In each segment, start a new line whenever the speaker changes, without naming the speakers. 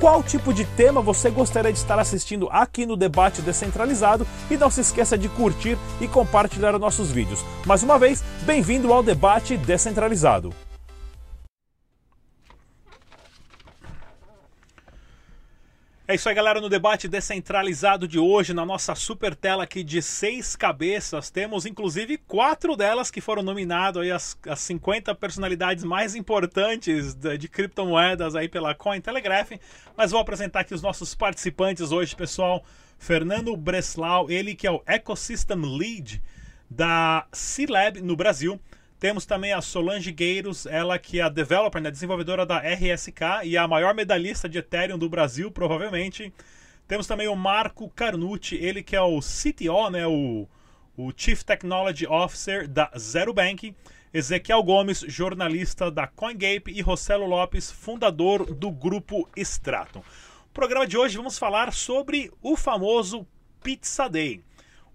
qual tipo de tema você gostaria de estar assistindo aqui no Debate Descentralizado e não se esqueça de curtir e compartilhar os nossos vídeos. Mais uma vez, bem-vindo ao Debate Descentralizado. É isso aí, galera. No debate descentralizado de hoje, na nossa super tela aqui de seis cabeças, temos inclusive quatro delas que foram nominadas aí as, as 50 personalidades mais importantes de, de criptomoedas aí pela Cointelegraph. Mas vou apresentar aqui os nossos participantes hoje, pessoal. Fernando Breslau, ele que é o Ecosystem Lead da C-Lab no Brasil. Temos também a Solange Gueiros, ela que é a developer, né, desenvolvedora da RSK e a maior medalhista de Ethereum do Brasil, provavelmente. Temos também o Marco Carnucci, ele que é o CTO, né, o, o Chief Technology Officer da Zero Bank. Ezequiel Gomes, jornalista da CoinGape, e Rossello Lopes, fundador do grupo Stratum. No programa de hoje vamos falar sobre o famoso Pizza Day,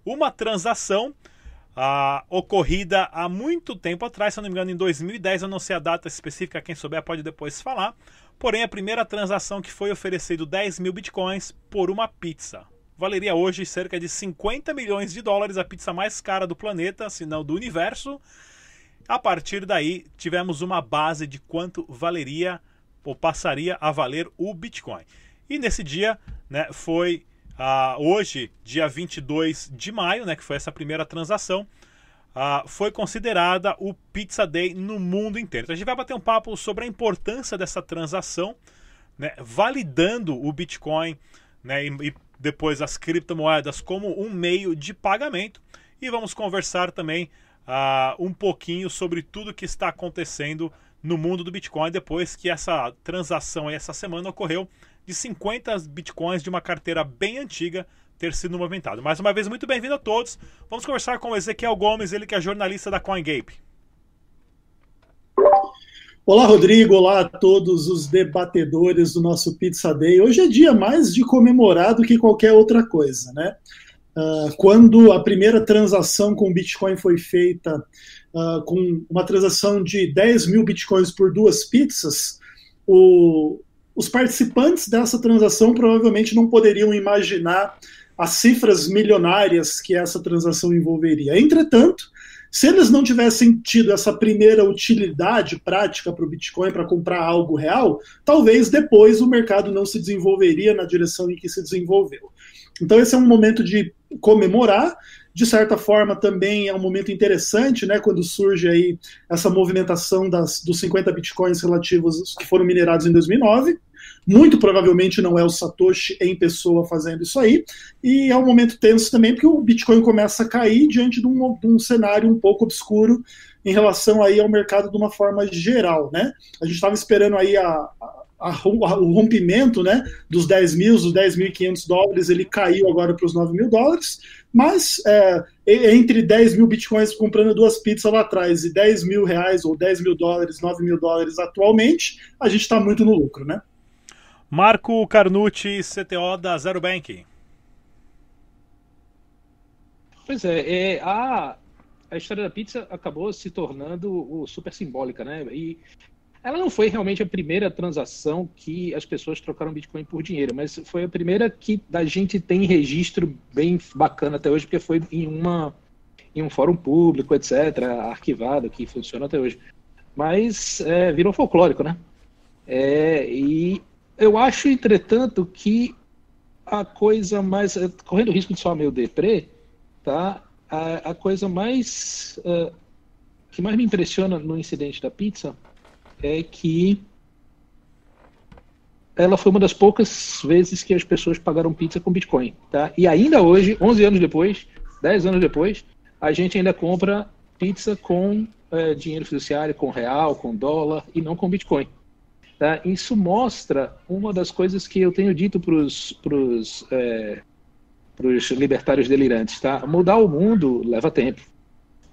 uma transação ah, ocorrida há muito tempo atrás, se não me engano, em 2010, eu não sei a data específica, quem souber pode depois falar. Porém, a primeira transação que foi oferecido 10 mil bitcoins por uma pizza. Valeria hoje cerca de 50 milhões de dólares, a pizza mais cara do planeta, se não do universo. A partir daí, tivemos uma base de quanto valeria ou passaria a valer o Bitcoin. E nesse dia, né, foi Uh, hoje, dia 22 de maio, né, que foi essa primeira transação, uh, foi considerada o Pizza Day no mundo inteiro. Então a gente vai bater um papo sobre a importância dessa transação, né, validando o Bitcoin né, e, e depois as criptomoedas como um meio de pagamento. E vamos conversar também uh, um pouquinho sobre tudo que está acontecendo no mundo do Bitcoin depois que essa transação essa semana ocorreu de 50 bitcoins de uma carteira bem antiga ter sido movimentado. Mais uma vez, muito bem-vindo a todos. Vamos conversar com o Ezequiel Gomes, ele que é jornalista da CoinGape.
Olá, Rodrigo. Olá a todos os debatedores do nosso Pizza Day. Hoje é dia mais de comemorar do que qualquer outra coisa, né? Uh, quando a primeira transação com Bitcoin foi feita, uh, com uma transação de 10 mil Bitcoins por duas pizzas, o, os participantes dessa transação provavelmente não poderiam imaginar as cifras milionárias que essa transação envolveria. Entretanto, se eles não tivessem tido essa primeira utilidade prática para o Bitcoin para comprar algo real, talvez depois o mercado não se desenvolveria na direção em que se desenvolveu. Então, esse é um momento de comemorar. De certa forma, também é um momento interessante, né, quando surge aí essa movimentação das, dos 50 bitcoins relativos que foram minerados em 2009. Muito provavelmente não é o Satoshi em pessoa fazendo isso aí. E é um momento tenso também, porque o Bitcoin começa a cair diante de um, de um cenário um pouco obscuro em relação aí ao mercado de uma forma geral, né? A gente estava esperando aí a, a, a, o rompimento, né, dos 10 mil, dos 10.500 dólares, ele caiu agora para os 9 mil dólares, mas é, entre 10 mil bitcoins comprando duas pizzas lá atrás e 10 mil reais ou 10 mil dólares, 9 mil dólares atualmente, a gente está muito no lucro, né?
Marco Carnucci, CTO da Zero Bank.
Pois é, é, a, a história da pizza acabou se tornando o, super simbólica, né? E ela não foi realmente a primeira transação que as pessoas trocaram Bitcoin por dinheiro, mas foi a primeira que a gente tem registro bem bacana até hoje, porque foi em uma em um fórum público, etc., arquivado, que funciona até hoje. Mas é, virou folclórico, né? É, e eu acho, entretanto, que a coisa mais. Eh, correndo o risco de soar meio deprê, tá? A, a coisa mais. Uh, que mais me impressiona no incidente da pizza é que ela foi uma das poucas vezes que as pessoas pagaram pizza com Bitcoin, tá? E ainda hoje, 11 anos depois, 10 anos depois, a gente ainda compra pizza com é, dinheiro fiduciário, com real, com dólar e não com Bitcoin. Tá? Isso mostra uma das coisas que eu tenho dito para os é, libertários delirantes. Tá? Mudar o mundo leva tempo.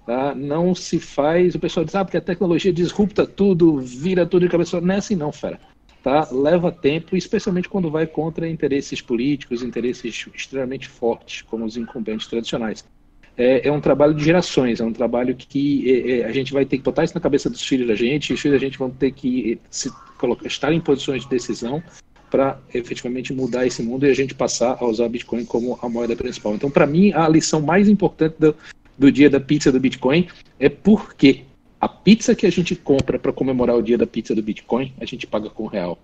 Tá? Não se faz. O pessoal diz ah, porque a tecnologia disrupta tudo, vira tudo de cabeça. Não é assim, não, fera. Tá? Leva tempo, especialmente quando vai contra interesses políticos, interesses extremamente fortes, como os incumbentes tradicionais é, é, um trabalho de gerações, é um trabalho que é, é, a gente vai ter que botar isso na cabeça dos filhos da gente, e os filhos da gente vão ter que se colocar, estar em posições de decisão para efetivamente mudar esse mundo e a gente passar a usar Bitcoin como a moeda principal. Então, para mim, a lição mais importante do, do dia da pizza do Bitcoin é porque a pizza que a gente compra para comemorar o dia da pizza do Bitcoin, a gente paga com real.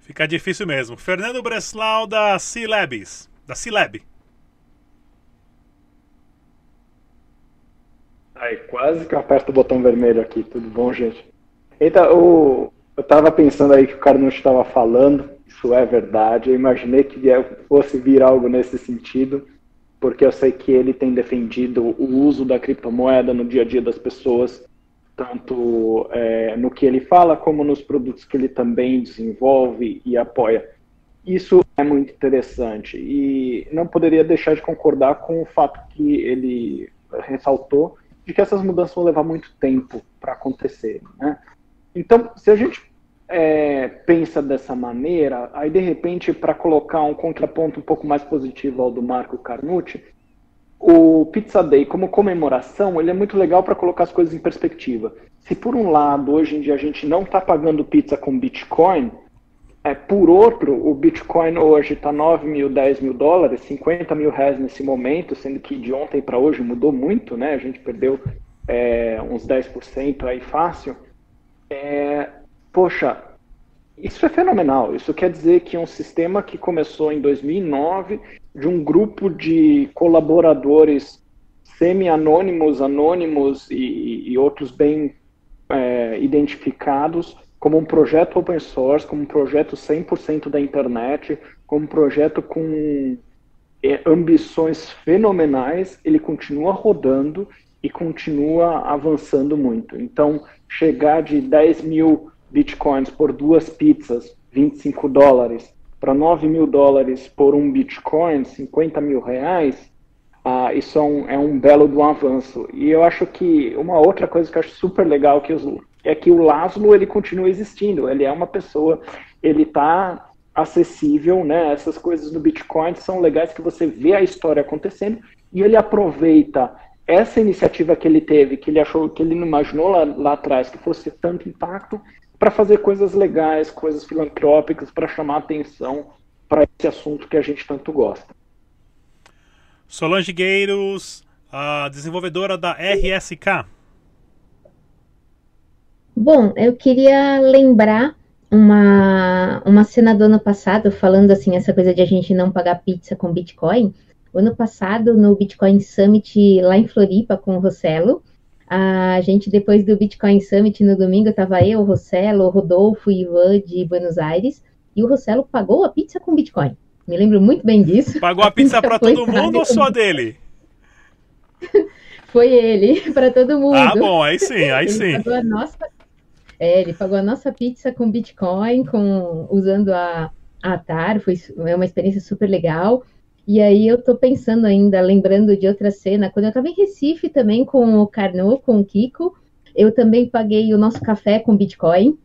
Fica difícil mesmo. Fernando Breslau da C-Labs, da C-Lab.
Aí, quase que eu aperto o botão vermelho aqui. Tudo bom, gente? Então, eu, eu tava pensando aí que o cara não estava falando, isso é verdade. Eu imaginei que fosse vir algo nesse sentido, porque eu sei que ele tem defendido o uso da criptomoeda no dia a dia das pessoas, tanto é, no que ele fala, como nos produtos que ele também desenvolve e apoia. Isso é muito interessante e não poderia deixar de concordar com o fato que ele ressaltou de que essas mudanças vão levar muito tempo para acontecer. Né? Então, se a gente é, pensa dessa maneira, aí de repente, para colocar um contraponto um pouco mais positivo ao do Marco Carnucci, o Pizza Day, como comemoração, ele é muito legal para colocar as coisas em perspectiva. Se por um lado, hoje em dia, a gente não está pagando pizza com Bitcoin, é, por outro, o Bitcoin hoje está 9 mil, 10 mil dólares, 50 mil reais nesse momento, sendo que de ontem para hoje mudou muito, né? A gente perdeu é, uns 10% aí fácil. É, poxa, isso é fenomenal. Isso quer dizer que um sistema que começou em 2009, de um grupo de colaboradores semi-anônimos, anônimos e, e outros bem é, identificados, como um projeto open source, como um projeto 100% da internet, como um projeto com é, ambições fenomenais, ele continua rodando e continua avançando muito. Então, chegar de 10 mil bitcoins por duas pizzas, 25 dólares, para 9 mil dólares por um bitcoin, 50 mil reais, ah, isso é um, é um belo do avanço. E eu acho que uma outra coisa que eu acho super legal que os é que o Laszlo ele continua existindo, ele é uma pessoa, ele está acessível, né? Essas coisas no Bitcoin são legais que você vê a história acontecendo e ele aproveita essa iniciativa que ele teve, que ele achou, que ele não imaginou lá, lá atrás que fosse tanto impacto, para fazer coisas legais, coisas filantrópicas, para chamar atenção para esse assunto que a gente tanto gosta.
Solange Gueiros, a desenvolvedora da RSK.
Bom, eu queria lembrar uma, uma cena do ano passado, falando assim, essa coisa de a gente não pagar pizza com Bitcoin. O ano passado, no Bitcoin Summit lá em Floripa, com o Rossello, a gente, depois do Bitcoin Summit no domingo, estava eu, o Rossello, o Rodolfo e Ivan de Buenos Aires, e o Rossello pagou a pizza com Bitcoin. Me lembro muito bem disso.
Pagou a pizza para todo mundo ou só dele?
Foi ele, para todo mundo. Ah,
bom, aí sim, aí
ele
sim.
Pagou a nossa é, ele pagou a nossa pizza com Bitcoin, com, usando a, a Atar, foi é uma experiência super legal. E aí eu tô pensando ainda, lembrando de outra cena, quando eu estava em Recife também com o Carnot, com o Kiko, eu também paguei o nosso café com Bitcoin.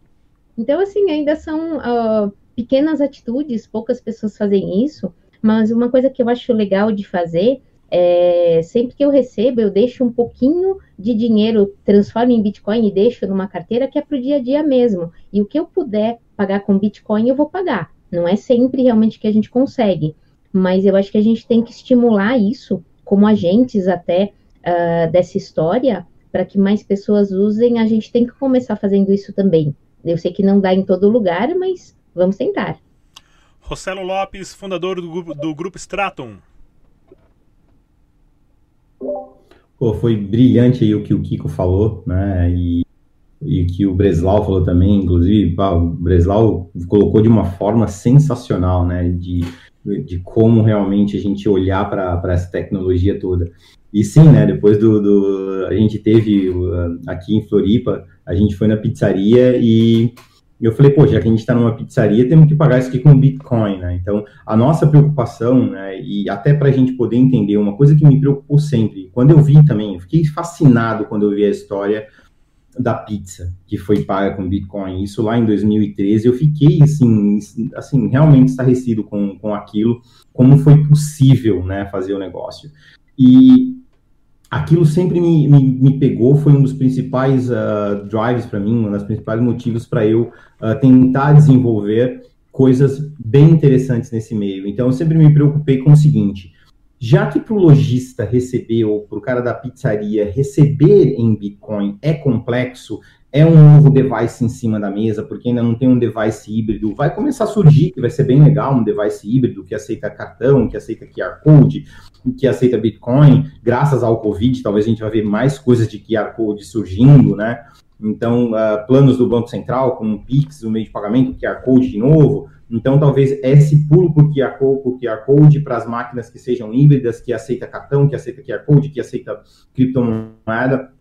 Então, assim, ainda são uh, pequenas atitudes, poucas pessoas fazem isso, mas uma coisa que eu acho legal de fazer é, sempre que eu recebo, eu deixo um pouquinho de dinheiro, transformo em Bitcoin e deixo numa carteira que é para o dia a dia mesmo. E o que eu puder pagar com Bitcoin, eu vou pagar. Não é sempre realmente que a gente consegue, mas eu acho que a gente tem que estimular isso, como agentes até uh, dessa história, para que mais pessoas usem. A gente tem que começar fazendo isso também. Eu sei que não dá em todo lugar, mas vamos tentar.
Rossello Lopes, fundador do, do grupo Stratum.
Pô, foi brilhante aí o que o Kiko falou, né? E, e que o Breslau falou também, inclusive, pá, o Breslau colocou de uma forma sensacional, né? De, de como realmente a gente olhar para essa tecnologia toda. E sim, né? Depois do, do, a gente teve aqui em Floripa, a gente foi na pizzaria e eu falei, pô, já que a gente está numa pizzaria, temos que pagar isso aqui com Bitcoin, né? Então, a nossa preocupação, né, e até para a gente poder entender, uma coisa que me preocupou sempre, quando eu vi também, eu fiquei fascinado quando eu vi a história da pizza, que foi paga com Bitcoin, isso lá em 2013, eu fiquei, assim, assim realmente estarrecido com, com aquilo, como foi possível, né, fazer o negócio. E aquilo sempre me, me, me, pegou, foi um dos principais uh, drives para mim, um dos principais motivos para eu uh, tentar desenvolver coisas bem interessantes nesse meio. Então, eu sempre me preocupei com o seguinte: já que para o lojista receber ou para o cara da pizzaria receber em Bitcoin é complexo, é um novo device em cima da mesa, porque ainda não tem um device híbrido. Vai começar a surgir, que vai ser bem legal, um device híbrido que aceita cartão, que aceita QR Code, que aceita Bitcoin. Graças ao Covid, talvez a gente vai ver mais coisas de QR Code surgindo, né? Então, uh, planos do Banco Central, como o Pix, o meio de pagamento, QR Code de novo. Então, talvez esse pulo por QR Code, por QR Code para as máquinas que sejam híbridas, que aceita cartão, que aceita QR Code, que aceita criptomoeda,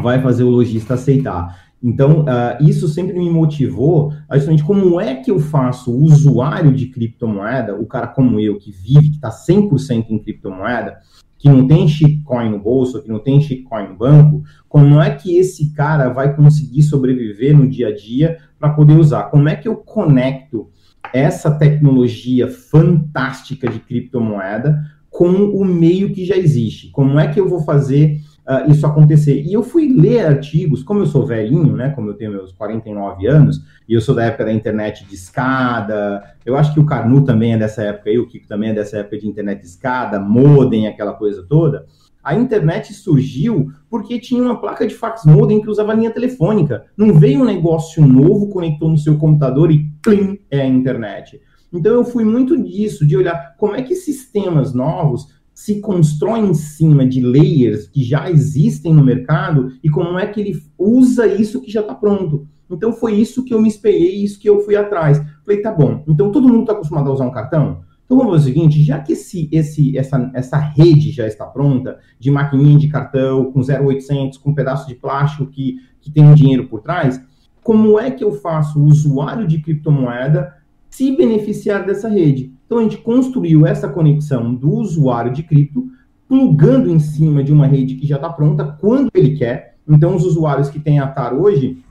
vai fazer o lojista aceitar. Então, uh, isso sempre me motivou a justamente como é que eu faço o usuário de criptomoeda, o cara como eu, que vive, que está 100% em criptomoeda, que não tem shitcoin no bolso, que não tem shitcoin no banco, como é que esse cara vai conseguir sobreviver no dia a dia para poder usar? Como é que eu conecto essa tecnologia fantástica de criptomoeda com o meio que já existe? Como é que eu vou fazer uh, isso acontecer. E eu fui ler artigos, como eu sou velhinho, né, como eu tenho meus 49 anos, e eu sou da época da internet de escada, eu acho que o Carnu também é dessa época aí, o Kiko também é dessa época de internet de escada, modem, aquela coisa toda. A internet surgiu porque tinha uma placa de fax modem que usava linha telefônica. Não veio um negócio novo, conectou no seu computador e plim, é a internet. Então eu fui muito disso, de olhar como é que sistemas novos se constrói em cima de layers que já existem no mercado e como é que ele usa isso que já está pronto. Então foi isso que eu me espelhei, isso que eu fui atrás. Falei, tá bom, então todo mundo está acostumado a usar um cartão? Então vamos fazer o seguinte, já que esse, esse, essa, essa rede já está pronta, de maquininha de cartão, com 0800, com um pedaço de plástico que, que tem um dinheiro por trás, como é que eu faço o usuário de criptomoeda se beneficiar dessa rede? Então a gente construiu essa conexão do usuário de cripto, plugando em cima de uma rede que já está pronta quando ele quer. Então os usuários que têm a TAR hoje,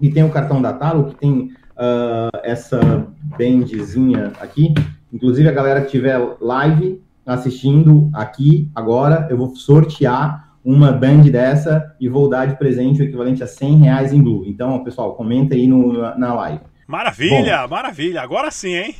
e tem o cartão da TAR, ou que tem uh, essa bandzinha aqui, inclusive a galera que estiver live assistindo aqui agora, eu vou sortear uma band dessa e vou dar de presente o equivalente a 100 reais em Blue. Então, pessoal, comenta aí no, na live.
Maravilha, Bom, maravilha. Agora sim, hein?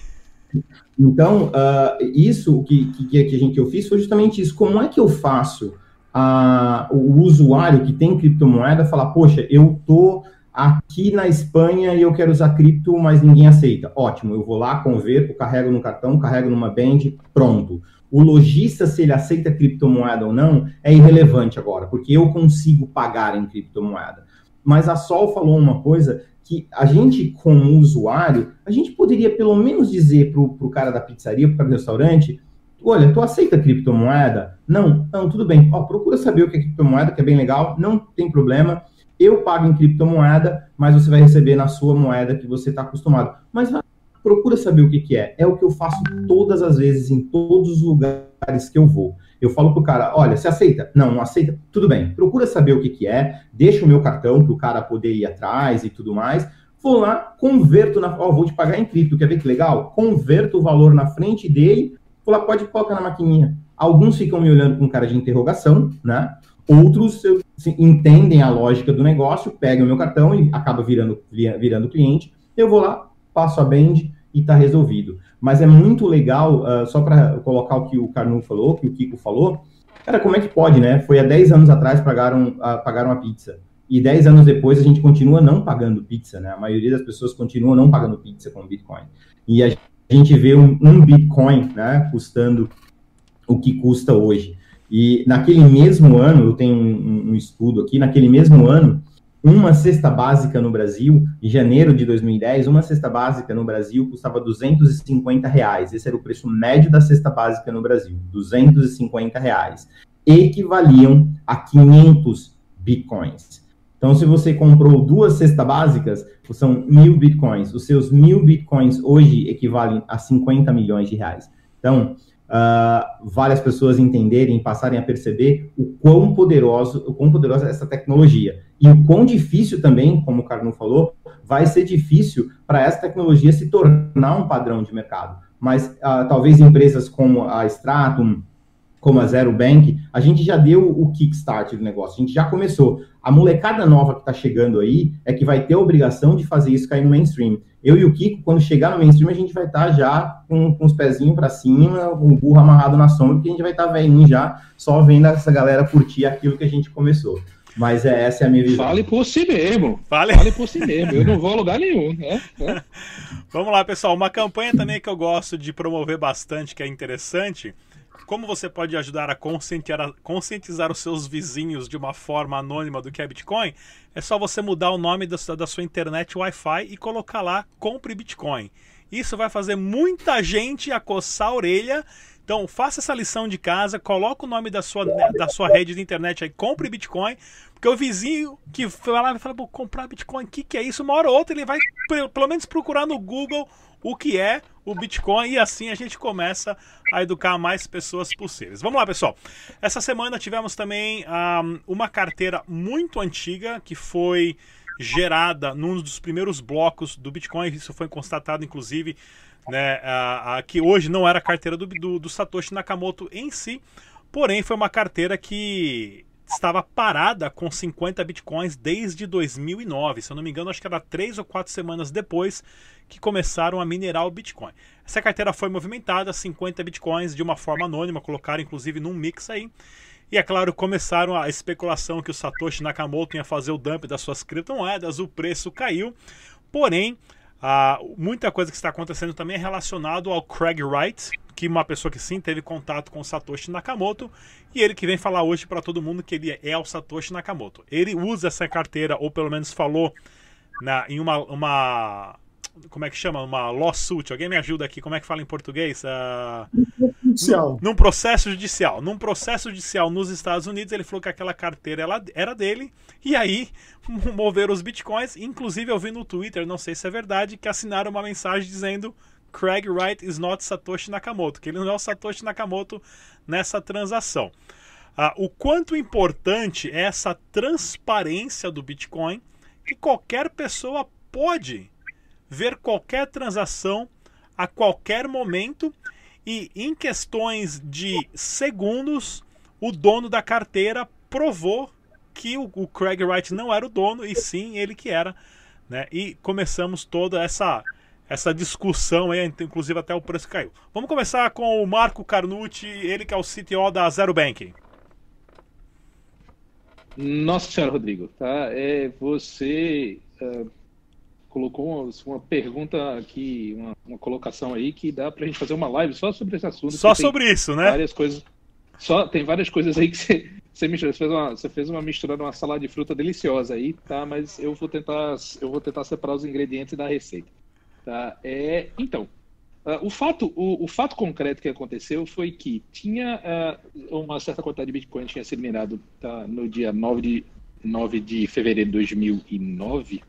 Então, uh, isso que, que, que, a gente, que eu fiz foi justamente isso. Como é que eu faço a, o usuário que tem criptomoeda falar, poxa, eu tô aqui na Espanha e eu quero usar cripto, mas ninguém aceita. Ótimo, eu vou lá, converto, carrego no cartão, carrego numa band, pronto. O lojista, se ele aceita criptomoeda ou não, é irrelevante agora, porque eu consigo pagar em criptomoeda. Mas a Sol falou uma coisa que a gente, como usuário, a gente poderia pelo menos dizer para o cara da pizzaria, para o restaurante, olha, tu aceita criptomoeda? Não, não, tudo bem. Ó, procura saber o que é criptomoeda, que é bem legal, não tem problema. Eu pago em criptomoeda, mas você vai receber na sua moeda que você está acostumado. Mas procura saber o que, que é. É o que eu faço todas as vezes, em todos os lugares que eu vou. Eu falo pro cara, olha, você aceita? Não, não aceita? Tudo bem. Procura saber o que, que é, deixa o meu cartão para o cara poder ir atrás e tudo mais. Vou lá, converto na. Ó, vou te pagar em cripto, quer ver que legal? Converto o valor na frente dele, vou lá, pode colocar na maquininha. Alguns ficam me olhando com cara de interrogação, né? Outros assim, entendem a lógica do negócio, pegam o meu cartão e acaba virando, virando cliente. Eu vou lá, passo a bend e está resolvido. Mas é muito legal, uh, só para colocar o que o Carnu falou, que o Kiko falou, cara, como é que pode, né? Foi há 10 anos atrás pagaram, uh, pagaram a pizza. E 10 anos depois a gente continua não pagando pizza, né? A maioria das pessoas continua não pagando pizza com Bitcoin. E a gente vê um, um Bitcoin, né, custando o que custa hoje. E naquele mesmo ano, eu tenho um, um estudo aqui, naquele mesmo ano, uma cesta básica no Brasil, em janeiro de 2010, uma cesta básica no Brasil custava 250 reais. Esse era o preço médio da cesta básica no Brasil, 250 reais. Equivaliam a 500 bitcoins. Então, se você comprou duas cestas básicas, são mil bitcoins. Os seus mil bitcoins hoje equivalem a 50 milhões de reais. Então, uh, vale as pessoas entenderem, passarem a perceber o quão poderoso, o quão poderosa é essa tecnologia. E o quão difícil também, como o Carlos falou, vai ser difícil para essa tecnologia se tornar um padrão de mercado. Mas uh, talvez empresas como a Stratum, como a Zero Bank, a gente já deu o kickstart do negócio, a gente já começou. A molecada nova que está chegando aí é que vai ter a obrigação de fazer isso cair no mainstream. Eu e o Kiko, quando chegar no mainstream, a gente vai estar tá já com, com, os pezinhos para cima, com o burro amarrado na sombra, porque a gente vai estar tá velhinho já, só vendo essa galera curtir aquilo que a gente começou. Mas é, essa é a minha visão.
Fale por si mesmo. Fale, Fale por si mesmo. Eu não vou a lugar nenhum. Né? É.
Vamos lá, pessoal. Uma campanha também que eu gosto de promover bastante, que é interessante, como você pode ajudar a conscientizar, conscientizar, os seus vizinhos de uma forma anônima do que é Bitcoin? É só você mudar o nome da sua, da sua internet Wi-Fi e colocar lá Compre Bitcoin. Isso vai fazer muita gente acossar a orelha. Então, faça essa lição de casa, coloque o nome da sua, da sua rede de internet aí, compre Bitcoin, porque o vizinho que vai lá e fala, comprar Bitcoin, o que, que é isso? Uma hora ou outra ele vai, pelo menos, procurar no Google o que é o Bitcoin e assim a gente começa a educar mais pessoas possíveis. Vamos lá, pessoal. Essa semana tivemos também um, uma carteira muito antiga que foi gerada num dos primeiros blocos do Bitcoin. Isso foi constatado, inclusive, né, uh, uh, que hoje não era a carteira do, do, do Satoshi Nakamoto em si, porém foi uma carteira que estava parada com 50 bitcoins desde 2009. Se eu não me engano, acho que era três ou quatro semanas depois que começaram a minerar o Bitcoin. Essa carteira foi movimentada, 50 bitcoins de uma forma anônima, colocaram inclusive num mix aí. E é claro, começaram a especulação que o Satoshi Nakamoto ia fazer o dump das suas criptomoedas, o preço caiu. Porém, Uh, muita coisa que está acontecendo também é relacionado ao Craig Wright, que uma pessoa que sim teve contato com Satoshi Nakamoto, e ele que vem falar hoje para todo mundo que ele é o Satoshi Nakamoto. Ele usa essa carteira, ou pelo menos falou na, em uma, uma como é que chama? Uma lawsuit. Alguém me ajuda aqui? Como é que fala em português? Uh, judicial. Num, num, processo judicial. Num processo judicial nos Estados Unidos, ele falou que aquela carteira ela, era dele. E aí, moveram os bitcoins. Inclusive, eu vi no Twitter, não sei se é verdade, que assinaram uma mensagem dizendo Craig Wright is not Satoshi Nakamoto. Que ele não é o Satoshi Nakamoto nessa transação. Uh, o quanto importante é essa transparência do Bitcoin que qualquer pessoa pode ver qualquer transação a qualquer momento e em questões de segundos o dono da carteira provou que o, o, Craig Wright não era o dono e sim ele que era, né? E começamos toda essa essa discussão aí, inclusive até o preço caiu. Vamos começar com o Marco Carnucci, ele que é o CTO da Zero Bank.
Nossa senhora, Rodrigo, tá? É, você uh, colocou uma, uma pergunta aqui, uma, uma, colocação aí que dá pra gente fazer uma live só sobre esse assunto.
Só sobre isso, né?
Várias coisas. Só, tem várias coisas aí que você, você misturou. Você fez uma, você fez uma mistura de uma salada de fruta deliciosa aí, tá? Mas eu vou tentar, eu vou tentar separar os ingredientes da receita. Tá? É, então, uh, o, fato, o, o, fato concreto que aconteceu foi que tinha uh, uma certa quantidade de Bitcoin tinha sido minerado tá, no dia 9 de, 9 de fevereiro de 2009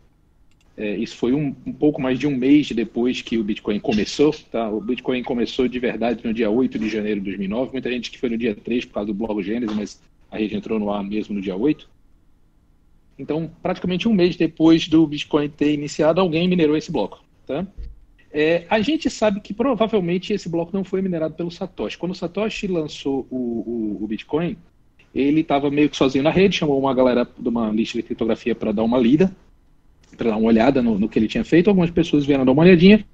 é, isso foi um, um, pouco mais de um mês depois que o Bitcoin começou. Tá? O Bitcoin começou de verdade no dia 8 de janeiro de 2009. Muita gente que foi no dia 3 por causa do blog Gênesis, mas a rede entrou no ar mesmo no dia 8. Então, praticamente um mês depois do Bitcoin ter iniciado, alguém minerou esse bloco. Tá? É, a gente sabe que provavelmente esse bloco não foi minerado pelo Satoshi. Quando o Satoshi lançou o, o, o Bitcoin, ele estava meio que sozinho na rede, chamou uma galera de uma lista de criptografia para dar uma lida para dar uma olhada no, no, que ele tinha feito. Algumas pessoas vieram dar uma olhadinha.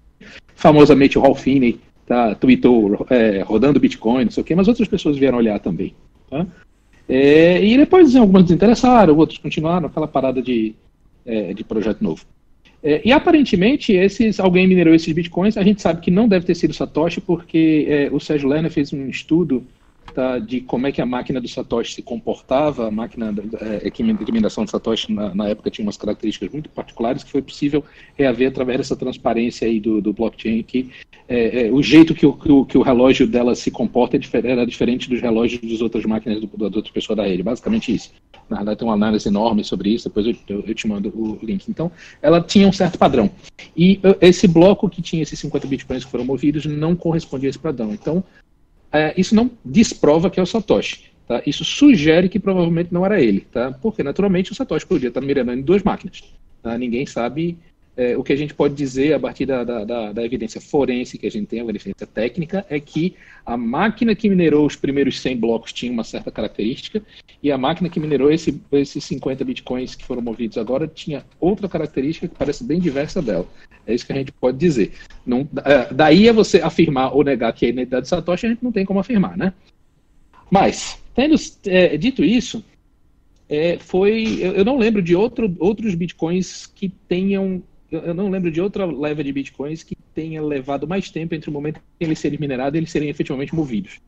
Famosamente o Ralph Finney tá, tweetou é, rodando Bitcoin, não sei o quê, mas outras pessoas vieram olhar também. Tá? É, e depois algumas desinteressaram, outros continuaram, aquela parada de, é, de projeto novo. É, e aparentemente, esses, alguém minerou esses bitcoins. A gente sabe que não deve ter sido Satoshi, porque é, o Sérgio Lerner fez um estudo tá, de como é que a máquina do Satoshi se comportava. A máquina é, de mineração do Satoshi na, na, época tinha umas características muito particulares que foi possível reaver através dessa transparência aí do, do blockchain que é, é, o jeito que o, que o, que, o, relógio dela se comporta é diferente, era diferente dos relógios das outras máquinas do, das outras pessoas da rede. Basicamente isso. na verdade tem uma análise enorme sobre isso, depois eu, eu, eu, te mando o link. Então, ela tinha um certo padrão. E esse bloco que tinha esses 50 bitcoins que foram movidos não correspondia a esse padrão. Então, é, isso não desprova que é o Satoshi. Tá? Isso sugere que provavelmente não era ele, tá? porque naturalmente o Satoshi podia estar mirando em duas máquinas. Tá? Ninguém sabe é, o que a gente pode dizer a partir da, da, da, da, evidência forense que a gente tem, a evidência técnica, é que a máquina que minerou os primeiros 100 blocos tinha uma certa característica e a máquina que minerou esse, esses 50 bitcoins que foram movidos agora tinha outra característica que parece bem diversa dela. É isso que a gente pode dizer. Não, é, daí a você afirmar ou negar que é a identidade de Satoshi, a gente não tem como afirmar, né? Mas, tendo é, dito isso, é, foi. Eu, eu, não lembro de outro, outros bitcoins que tenham eu não lembro de outra leva de bitcoins que tenha levado mais tempo entre o momento em eles serem minerados e eles serem efetivamente movidos.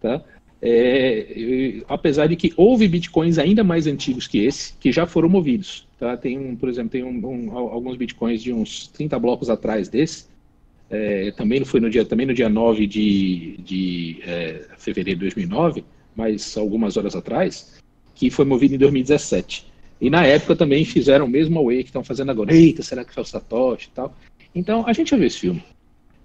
Tá? É, apesar de que houve bitcoins ainda mais antigos que esse, que já foram movidos. Tá? Tem, um, por exemplo, tem um, um, alguns bitcoins de uns 30 blocos atrás desse. É, também, foi no dia, também no dia 9 de, de é, fevereiro de 2009, mas algumas horas atrás, que foi movido em 2017. E na época também fizeram o mesmo Away que estão fazendo agora. Eita, será que foi o Satoshi e tal? Então, a gente já viu esse filme.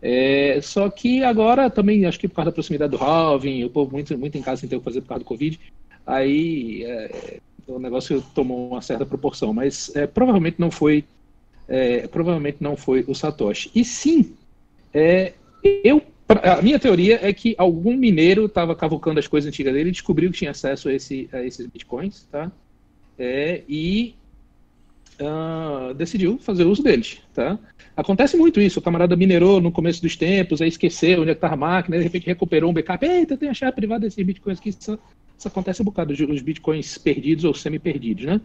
É, só que agora também, acho que por causa da proximidade do halving, o povo muito, muito em casa sem ter o que fazer por causa do Covid, aí é, o negócio tomou uma certa proporção. Mas é, provavelmente não foi é, provavelmente não foi o Satoshi. E sim, é, eu a minha teoria é que algum mineiro estava cavucando as coisas antigas dele e descobriu que tinha acesso a, esse, a esses bitcoins, tá? É, e uh, decidiu fazer uso deles. Tá? Acontece muito isso, o camarada minerou no começo dos tempos, aí esqueceu onde é estava a máquina, de repente recuperou um backup, eita, tem a chave privada desses bitcoins aqui, isso, isso acontece um bocado, os bitcoins perdidos ou semi-perdidos, né?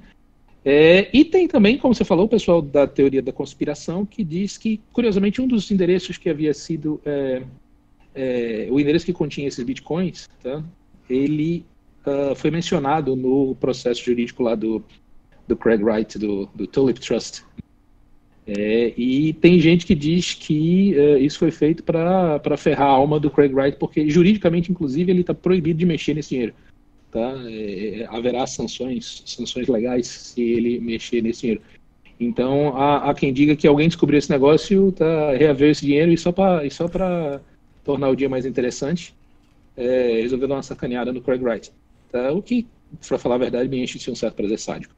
É, e tem também, como você falou, o pessoal da teoria da conspiração que diz que, curiosamente, um dos endereços que havia sido é, é, o endereço que continha esses bitcoins, tá? ele uh, foi mencionado no processo jurídico lá do, do Craig Wright, do, do Tulip Trust. É, e tem gente que diz que uh, isso foi feito para ferrar a alma do Craig Wright, porque juridicamente, inclusive, ele está proibido de mexer nesse dinheiro. Tá? É, haverá sanções, sanções legais se ele mexer nesse dinheiro. Então, há, há quem diga que alguém descobriu esse negócio, tá, reaver esse dinheiro e só para tornar o dia mais interessante, é, resolveu dar uma sacaneada no Craig Wright. Tá? O que, para falar a verdade, me enche de um certo prazer sádico.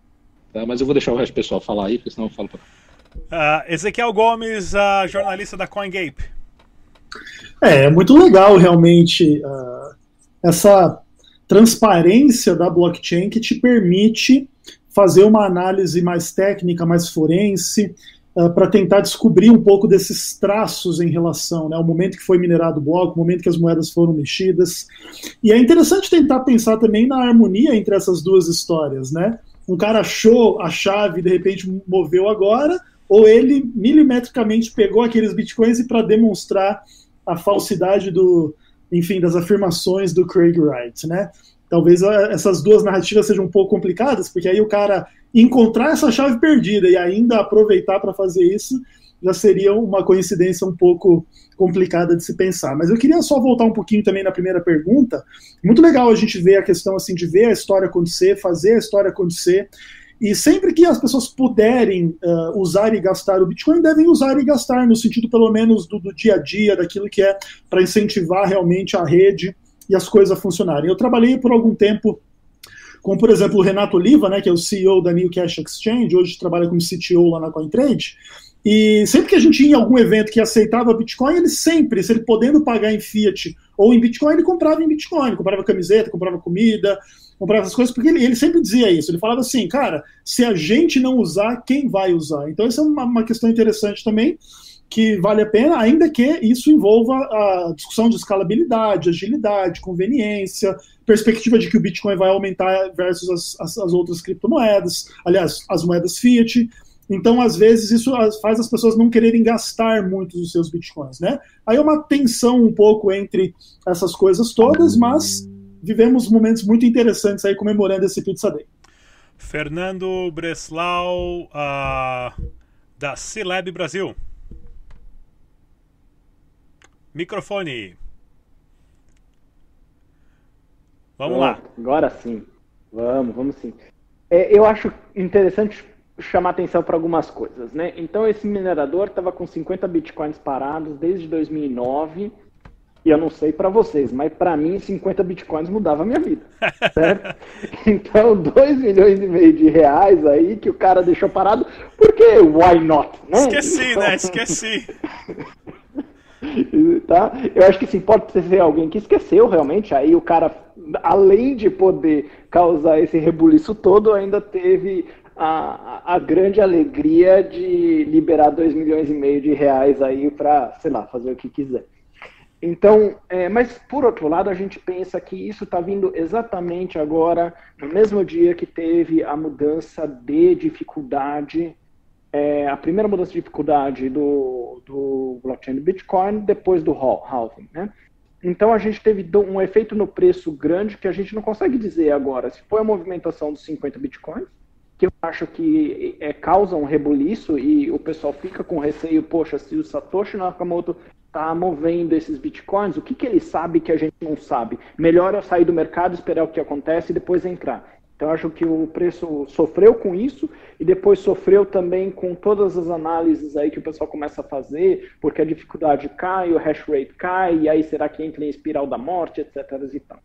Tá? Mas eu vou deixar o resto do pessoal falar aí, porque senão eu falo para.
Uh, Ezequiel Gomes, uh, jornalista da CoinGape.
É, é muito legal realmente uh, essa transparência da blockchain que te permite fazer uma análise mais técnica, mais forense, uh, para tentar descobrir um pouco desses traços em relação né, ao momento que foi minerado o bloco, o momento que as moedas foram mexidas. E é interessante tentar pensar também na harmonia entre essas duas histórias. Né? Um cara achou a chave e de repente moveu agora, ou ele milimetricamente pegou aqueles bitcoins e para demonstrar a falsidade do, enfim, das afirmações do Craig Wright, né? Talvez essas duas narrativas sejam um pouco complicadas, porque aí o cara encontrar essa chave perdida e ainda aproveitar para fazer isso já seria uma coincidência um pouco complicada de se pensar. Mas eu queria só voltar um pouquinho também na primeira pergunta. Muito legal a gente ver a questão assim de ver a história acontecer, fazer a história acontecer. E sempre que as pessoas puderem uh, usar e gastar o Bitcoin, devem usar e gastar, no sentido pelo menos do, do dia a dia, daquilo que é para incentivar realmente a rede e as coisas a funcionarem. Eu trabalhei por algum tempo como por exemplo o Renato Oliva, né, que é o CEO da New Cash Exchange, hoje trabalha como CTO lá na CoinTrade, e sempre que a gente ia em algum evento que aceitava Bitcoin, ele sempre, se ele podendo pagar em Fiat ou em Bitcoin, ele comprava em Bitcoin, comprava camiseta, comprava comida, comprava essas coisas, porque ele, ele sempre dizia isso. Ele falava assim, cara, se a gente não usar, quem vai usar? Então, essa é uma, uma questão interessante também que vale a pena, ainda que isso envolva a discussão de escalabilidade, agilidade, conveniência, perspectiva de que o Bitcoin vai aumentar versus as, as, as outras criptomoedas, aliás, as moedas fiat. Então, às vezes, isso faz as pessoas não quererem gastar muito dos seus bitcoins, né? Aí é uma tensão um pouco entre essas coisas todas, mas vivemos momentos muito interessantes aí comemorando esse Pizza Day.
Fernando Breslau, uh, da C-Lab Brasil. Microfone. Vamos lá.
Agora sim. Vamos, vamos sim. é, eu acho interessante chamar atenção para algumas coisas, né? Então esse minerador estava com 50 bitcoins parados desde 2009 e eu não sei para vocês, mas para mim 50 bitcoins mudava a minha vida, certo? então 2 milhões e meio de reais aí que o cara deixou parado, porque why not, né?
Esqueci, então... né? Esqueci.
tá? Eu acho que sim, pode ser alguém que esqueceu realmente, aí o cara, além de poder causar esse rebuliço todo, ainda teve a, a grande alegria de liberar 2 milhões e meio de reais aí para, sei lá, fazer o que quiser. Então, é, mas por outro lado, a gente pensa que isso está vindo exatamente agora, no mesmo dia que teve a mudança de dificuldade, é, a primeira mudança de dificuldade do, do blockchain do Bitcoin, depois do halving, né? Então a gente teve um efeito no preço grande que a gente não consegue dizer agora se foi a movimentação dos 50 bitcoins, que eu acho que é, causa um rebuliço e o pessoal fica com receio, poxa, se o Satoshi Nakamoto está movendo esses bitcoins, o que, que ele sabe que a gente não sabe? Melhor eu sair do mercado, esperar o que acontece e depois entrar. Então, acho que o preço sofreu com isso e depois sofreu também com todas as análises aí que o pessoal começa a fazer, porque a dificuldade cai, o hash rate cai, e aí será que entra em espiral da morte, etc. E tal.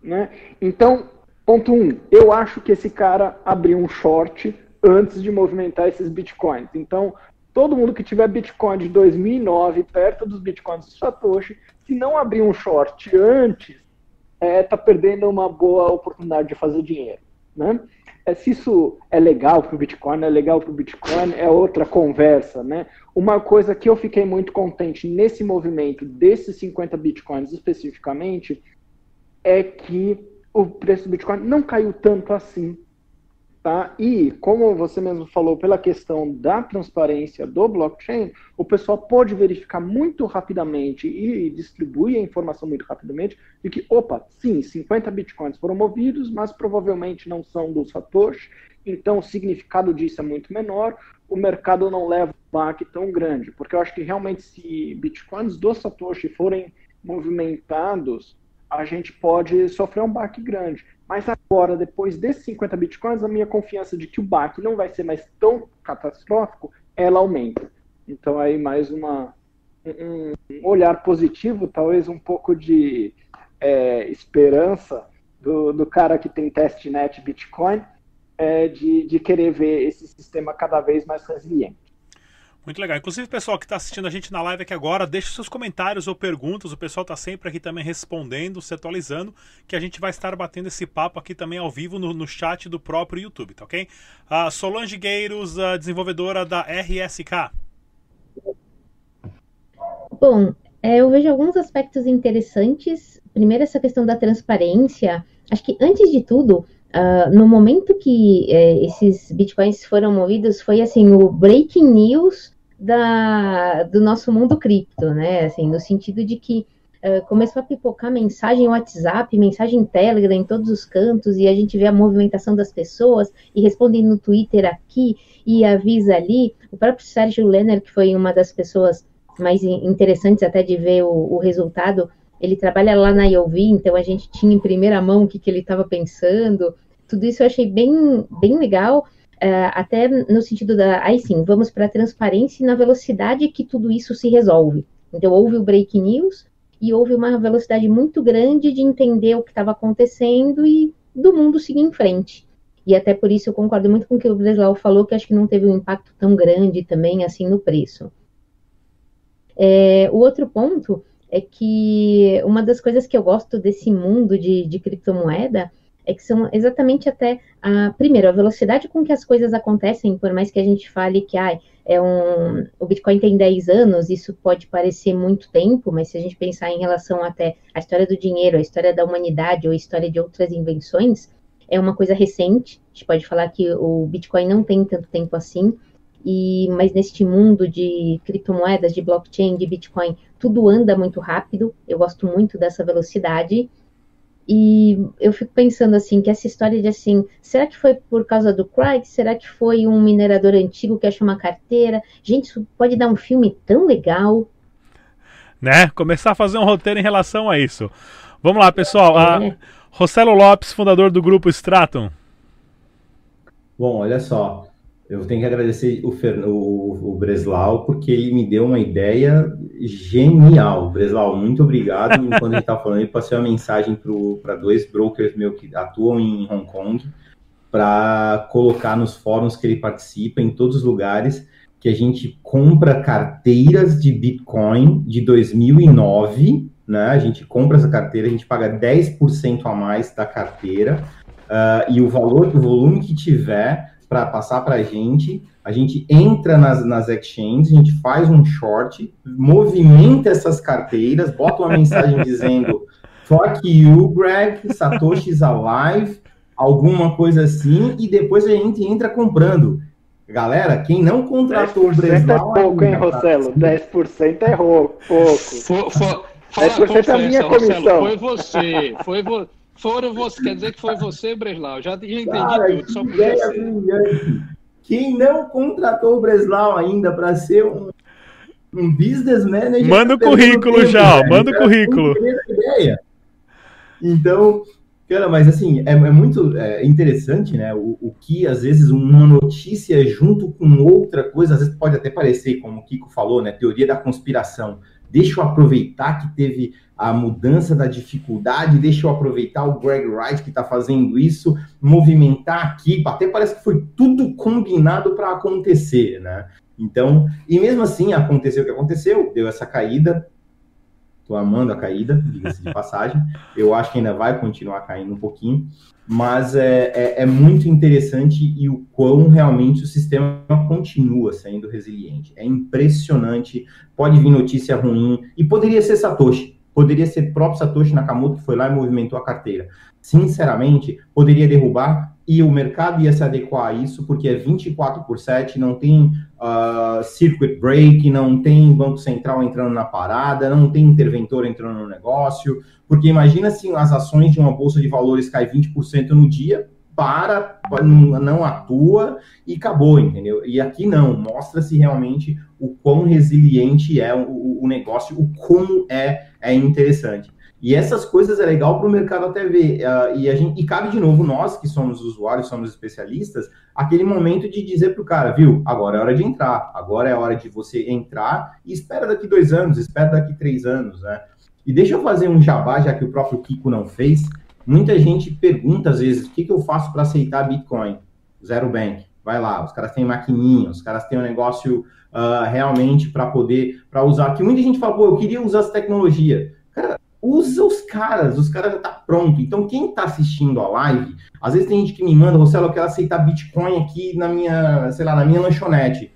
Né? Então, Ponto 1. Um, eu acho que esse cara abriu um short antes de movimentar esses bitcoins. Então, todo mundo que tiver bitcoin de 2009 perto dos bitcoins do Satoshi, se não abrir um short antes, é, tá perdendo uma boa oportunidade de fazer dinheiro. Né? É, se isso é legal para o Bitcoin, é legal para o Bitcoin, é outra conversa. Né? Uma coisa que eu fiquei muito contente nesse movimento desses 50 Bitcoins especificamente é que o preço do Bitcoin não caiu tanto assim. Tá? E, como você mesmo falou, pela questão da transparência do blockchain, o pessoal pode verificar muito rapidamente e distribuir a informação muito rapidamente de que, opa, sim, 50 bitcoins foram movidos, mas provavelmente não são do Satoshi, então o significado disso é muito menor, o mercado não leva um baque tão grande, porque eu acho que realmente se bitcoins do Satoshi forem movimentados, a gente pode sofrer um baque grande. Mas agora, depois desses 50 bitcoins, a minha confiança de que o baque não vai ser mais tão catastrófico, ela aumenta. Então aí mais uma, um olhar positivo, talvez um pouco de é, esperança do, do, cara que tem testnet Bitcoin, é, de, de querer ver esse sistema cada vez mais resiliente.
Muito legal. Inclusive, pessoal que está assistindo a gente na live aqui agora, deixe seus comentários ou perguntas. O pessoal está sempre aqui também respondendo, se atualizando, que a gente vai estar batendo esse papo aqui também ao vivo no, no chat do próprio YouTube, tá ok? Solange Gueiros, desenvolvedora da RSK.
Bom, é, eu vejo alguns aspectos interessantes. Primeiro, essa questão da transparência. Acho que, antes de tudo, Uh, no momento que é, esses bitcoins foram movidos, foi assim o breaking news da, do nosso mundo cripto, né? Assim, no sentido de que uh, começou a pipocar mensagem WhatsApp, mensagem Telegram em todos os cantos, e a gente vê a movimentação das pessoas e responde no Twitter aqui e avisa ali. O próprio Sérgio Lenner, que foi uma das pessoas mais interessantes até de ver o, o resultado, ele trabalha lá na IOV, então a gente tinha em primeira mão o que, que ele estava pensando. Tudo isso eu achei bem, bem legal, até no sentido da. Aí sim, vamos para a transparência e na velocidade que tudo isso se resolve. Então, houve o break news e houve uma velocidade muito grande de entender o que estava acontecendo e do mundo seguir em frente. E até por isso eu concordo muito com o que o Breslau falou, que acho que não teve um impacto tão grande também assim no preço. É, o outro ponto é que uma das coisas que eu gosto desse mundo de, de criptomoeda é que são exatamente até a primeiro a velocidade com que as coisas acontecem, por mais que a gente fale que ah, é um, o Bitcoin tem 10 anos, isso pode parecer muito tempo, mas se a gente pensar em relação até a história do dinheiro, a história da humanidade ou a história de outras invenções, é uma coisa recente. A gente pode falar que o Bitcoin não tem tanto tempo assim, e mas neste mundo de criptomoedas, de blockchain, de Bitcoin, tudo anda muito rápido. Eu gosto muito dessa velocidade. E eu fico pensando assim, que essa história de assim, será que foi por causa do Craig? Será que foi um minerador antigo que achou uma carteira? Gente, isso pode dar um filme tão legal.
Né? Começar a fazer um roteiro em relação a isso. Vamos lá, pessoal. É. Rossello Lopes, fundador do grupo Stratum.
Bom, olha só, eu tenho que agradecer o, Fer... o, o Breslau, porque ele me deu uma ideia genial. Breslau, muito obrigado. Enquanto gente estava falando, ele passei uma mensagem para dois brokers meus que atuam em Hong Kong, para colocar nos fóruns que ele participa, em todos os lugares, que a gente compra carteiras de Bitcoin de 2009, né? A gente compra essa carteira, a gente paga 10% a mais da carteira, uh, e o valor, o volume que tiver para passar para a gente. A gente entra nas, nas exchanges, a gente faz um short, movimenta essas carteiras, bota uma mensagem dizendo fuck you, Greg, Satoshi's alive, alguma coisa assim, e depois a gente entra comprando. Galera, quem não contratou o
Breslau... 10% é pouco, hein, Rossello? 10% é pouco.
For, for, 10% é a minha comissão. Foi você, foi você. Foram você, quer dizer que foi você, Breslau. Já, já entendi Cara, tudo. Só
Quem não contratou o Breslau ainda para ser um, um business manager.
Manda o currículo tempo, já, né? manda o currículo.
Ideia. Então, cara, mas assim, é, é muito é, interessante, né? O, o, que às vezes uma notícia junto com outra coisa, às vezes pode até parecer, como o Kiko falou, né? Teoria da conspiração. Deixa eu aproveitar que teve a mudança da dificuldade, deixa eu aproveitar o Greg Wright que está fazendo isso, movimentar aqui, até parece que foi tudo combinado para acontecer, né? Então, e mesmo assim aconteceu o que aconteceu, deu essa caída, Tô amando a caída, diga-se de passagem. Eu acho que ainda vai continuar caindo um pouquinho, mas é, é, é, muito interessante e o quão realmente o sistema continua sendo resiliente. É impressionante. Pode vir notícia ruim e poderia ser Satoshi. Poderia ser próprio Satoshi Nakamoto que foi lá e movimentou a carteira. Sinceramente, poderia derrubar e o mercado ia se adequar a isso, porque é 24 por 7, não tem uh, circuit break, não tem Banco Central entrando na parada, não tem interventor entrando no negócio, porque imagina se as ações de uma bolsa de valores caem 20% no dia, para, não atua e acabou, entendeu? E aqui não, mostra-se realmente o quão resiliente é o, o negócio, o como é, é interessante. E essas coisas é legal para o mercado até ver. Uh, e, a gente, e cabe de novo nós, que somos usuários, somos especialistas, aquele momento de dizer para o cara, viu, agora é hora de entrar, agora é hora de você entrar e espera daqui dois anos, espera daqui três anos, né? E deixa eu fazer um jabá, já que o próprio Kiko não fez. Muita gente pergunta às vezes, o que, que eu faço para aceitar Bitcoin? Zero Bank. Vai lá, os caras têm maquininha, os caras têm um negócio uh, realmente para poder, para usar. Que muita gente fala, pô, eu queria usar essa tecnologia. Cara, usa os caras, os caras já tá pronto. Então, quem está assistindo a live, às vezes tem gente que me manda, você eu quero aceitar Bitcoin aqui na minha, sei lá, na minha lanchonete.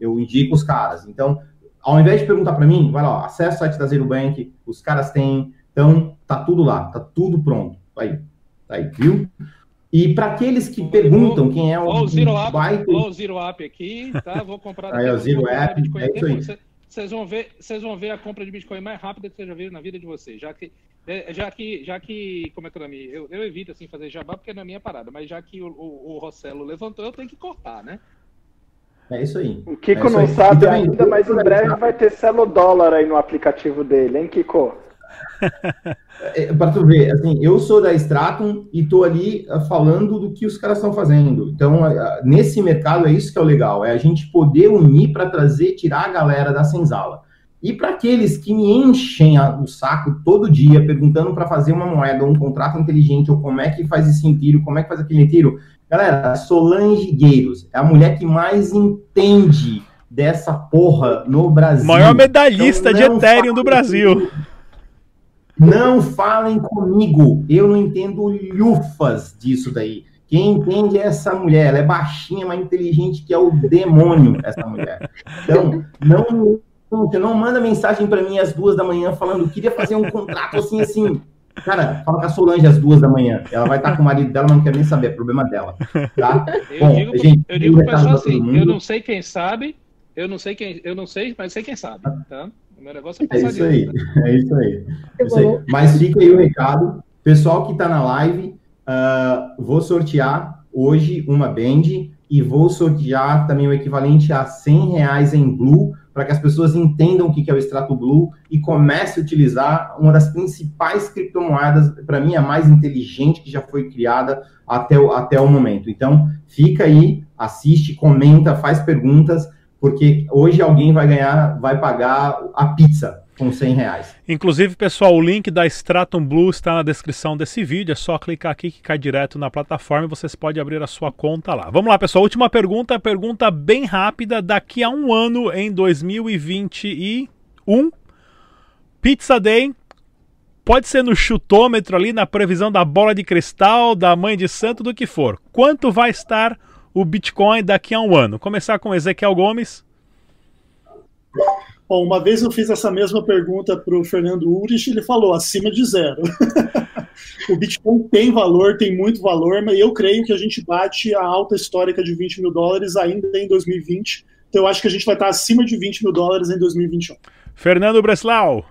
Eu indico os caras. Então, ao invés de perguntar para mim, vai lá, acessa o site da Zero Bank, os caras têm, então tá tudo lá, tá tudo pronto. Aí, tá aí, viu? E para aqueles que perguntam quem é o,
o Zero App, o Zero App aqui, tá? Vou comprar
aí, o Zero App, é isso aí
vocês vão ver, vocês vão ver a compra de Bitcoin mais rápida que vocês já viram na vida de vocês. Já que, é, já que, já que, como é que é o nome? Eu, eu evito assim fazer jabá porque é na minha parada, mas já que o, o, o Rossello levantou, eu tenho que cortar, né?
É isso aí.
O Kiko
é
não sabe ainda, mas em breve vai ter celo dólar aí no aplicativo dele, hein, Kiko?
É, para tu ver, assim, eu sou da Stratum e tô ali uh, falando do que os caras estão fazendo. Então, uh, nesse mercado é isso que é o legal, é a gente poder unir para trazer, tirar a galera da senzala. E para aqueles que me enchem a, o saco todo dia perguntando para fazer uma moeda, um contrato inteligente, ou como é que faz esse tiro, como é que faz aquele tiro, galera, Solange Gueiros é a mulher que mais entende dessa porra no Brasil.
Maior medalhista então, de Ethereum do Brasil.
Não falem comigo. Eu não entendo lufas disso daí. Quem entende é essa mulher. Ela é baixinha, mas inteligente, que é o demônio, essa mulher. Então, não, não manda mensagem para mim às duas da manhã falando queria fazer um contrato assim, assim. Cara, fala com a Solange às duas da manhã. Ela vai estar com o marido dela, mas não quer nem saber, é problema dela. Tá?
Eu Bom, digo, gente, eu digo pro pessoal assim, eu não sei quem sabe, eu não sei quem, eu não sei, mas sei quem sabe, tá? Meu negócio é passar
É isso aí, é isso aí. É isso aí. Mas fica aí o recado. Pessoal que está na live, uh, vou sortear hoje uma band e vou sortear também o equivalente a 100 reais em Blue para que as pessoas entendam o que é o extrato Blue e comece a utilizar uma das principais criptomoedas, para mim, a mais inteligente que já foi criada até o, até o momento. Então, fica aí, assiste, comenta, faz perguntas, porque hoje alguém vai ganhar, vai pagar a pizza com 100 reais.
Inclusive, pessoal, o link da Stratum Blue está na descrição desse vídeo. É só clicar aqui que cai direto na plataforma e vocês podem abrir a sua conta lá. Vamos lá, pessoal. Última pergunta, pergunta bem rápida. Daqui a um ano, em 2021, Pizza Day. Pode ser no chutômetro ali, na previsão da bola de cristal, da mãe de santo, do que for. Quanto vai estar o Bitcoin daqui a um ano? Começar com Ezequiel Gomes.
Bom, uma vez eu fiz essa mesma pergunta para o Fernando Urich, ele falou acima de zero. o Bitcoin tem valor, tem muito valor, mas eu creio que a gente bate a alta histórica de 20 mil dólares ainda em 2020. Então eu acho que a gente vai estar acima de 20 mil dólares em 2021.
Fernando Breslau.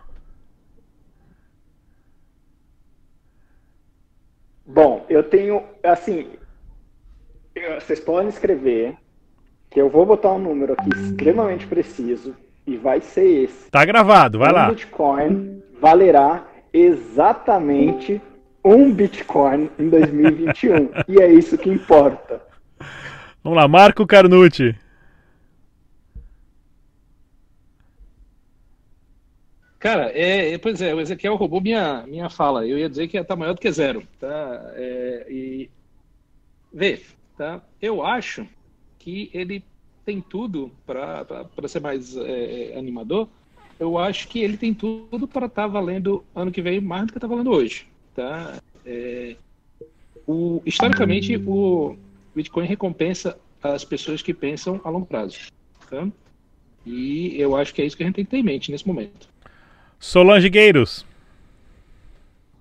Bom, eu tenho, assim, vocês podem escrever que eu vou botar um número aqui extremamente preciso e vai ser esse.
Tá gravado, vai
um
lá.
Bitcoin valerá exatamente um Bitcoin em 2021. e é isso que importa.
Vamos lá, Marco Carnucci.
Cara, é, é, pois é, o Ezequiel roubou minha, minha fala. Eu ia dizer que ia estar maior do que zero. Tá? É, e vê, tá? Eu acho que ele tem tudo para ser mais é, animador. Eu acho que ele tem tudo para estar tá valendo ano que vem mais do que está valendo hoje. Tá? É, o, historicamente, o Bitcoin recompensa as pessoas que pensam a longo prazo. Tá? E eu acho que é isso que a gente tem que ter em mente nesse momento.
Solange Gueiros.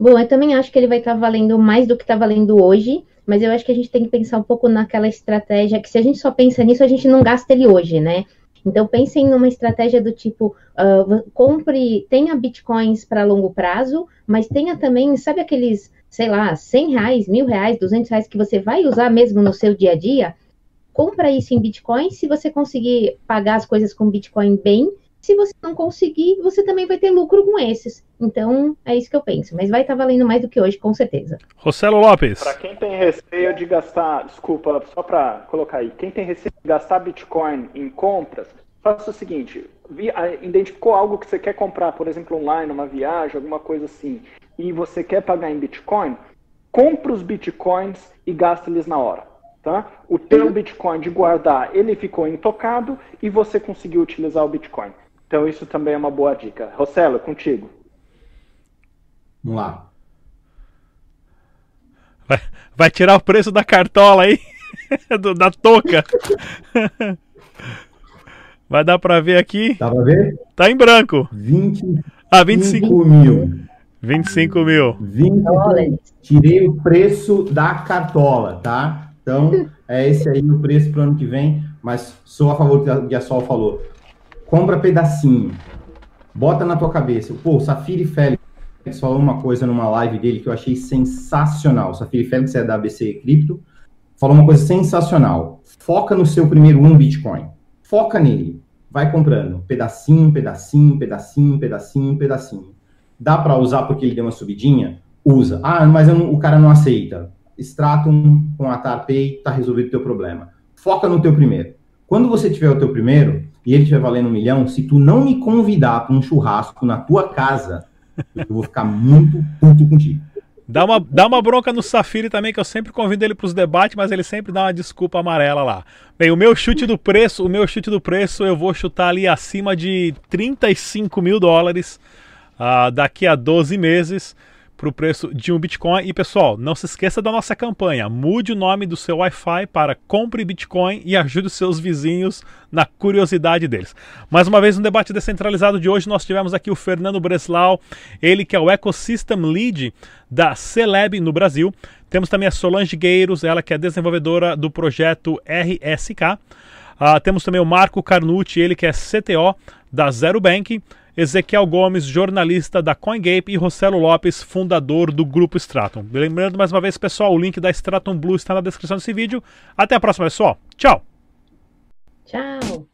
Bom, eu também acho que ele vai estar tá valendo mais do que está valendo hoje, mas eu acho que a gente tem que pensar um pouco naquela estratégia que se a gente só pensa nisso, a gente não gasta ele hoje, né? Então pensem numa estratégia do tipo, uh, compre, tenha bitcoins para longo prazo, mas tenha também, sabe aqueles, sei lá, 100 reais, mil reais, 200 reais que você vai usar mesmo no seu dia a dia? Compra isso em bitcoin, se você conseguir pagar as coisas com bitcoin bem, se você não conseguir, você também vai ter lucro com esses. Então, é isso que eu penso. Mas vai estar tá valendo mais do que hoje, com certeza.
Rossello Lopes.
Para quem tem receio de gastar, desculpa, só para colocar aí, quem tem receio de gastar Bitcoin em compras, faça o seguinte: identificou algo que você quer comprar, por exemplo, online, uma viagem, alguma coisa assim, e você quer pagar em Bitcoin, compra os Bitcoins e gasta eles na hora. Tá? O teu uhum. Bitcoin de guardar, ele ficou intocado e você conseguiu utilizar o Bitcoin. Então isso também é uma boa dica. Rossello, contigo.
Vamos lá.
Vai, vai tirar o preço da cartola aí? Do, da touca. Vai dar pra ver aqui.
Dá pra ver?
Tá em branco.
20,
ah, 25
mil.
25 mil.
20, tirei o preço da cartola, tá? Então, é esse aí o preço para o ano que vem, mas sou a favor do que a Sol falou compra pedacinho, bota na tua cabeça. Pô, Safiri Félix falou uma coisa numa live dele que eu achei sensacional. Safiri Félix é da ABC Cripto, falou uma coisa sensacional. Foca no seu primeiro um Bitcoin. Foca nele. Vai comprando pedacinho, pedacinho, pedacinho, pedacinho, pedacinho. Dá para usar porque ele deu uma subidinha? Usa. Ah, mas o cara não aceita. Stratum com a TarPay tá resolvido o teu problema. Foca no teu primeiro. Quando você tiver o teu primeiro, e ele estiver valendo um milhão, se tu não me convidar para um churrasco na tua casa, eu vou ficar muito puto contigo.
Dá uma, dá uma bronca no Safiri também, que eu sempre convido ele para os debates, mas ele sempre dá uma desculpa amarela lá. Bem, o meu chute do preço, o meu chute do preço, eu vou chutar ali acima de 35 mil dólares uh, daqui a 12 meses para o preço de um Bitcoin. E pessoal, não se esqueça da nossa campanha. Mude o nome do seu Wi-Fi para Compre Bitcoin e ajude os seus vizinhos na curiosidade deles. Mais uma vez, no debate descentralizado de hoje, nós tivemos aqui o Fernando Breslau, ele que é o Ecosystem Lead da Celeb no Brasil. Temos também a Solange Gueiros, ela que é desenvolvedora do projeto RSK. Uh, ah, temos também o Marco Carnucci, ele que é CTO da Zero Bank. Ezequiel Gomes, jornalista da CoinGape, e Rossello Lopes, fundador do Grupo Stratum. Lembrando mais uma vez, pessoal, o link da Stratum Blue está na descrição desse vídeo. Até a próxima, pessoal. Tchau!
Tchau!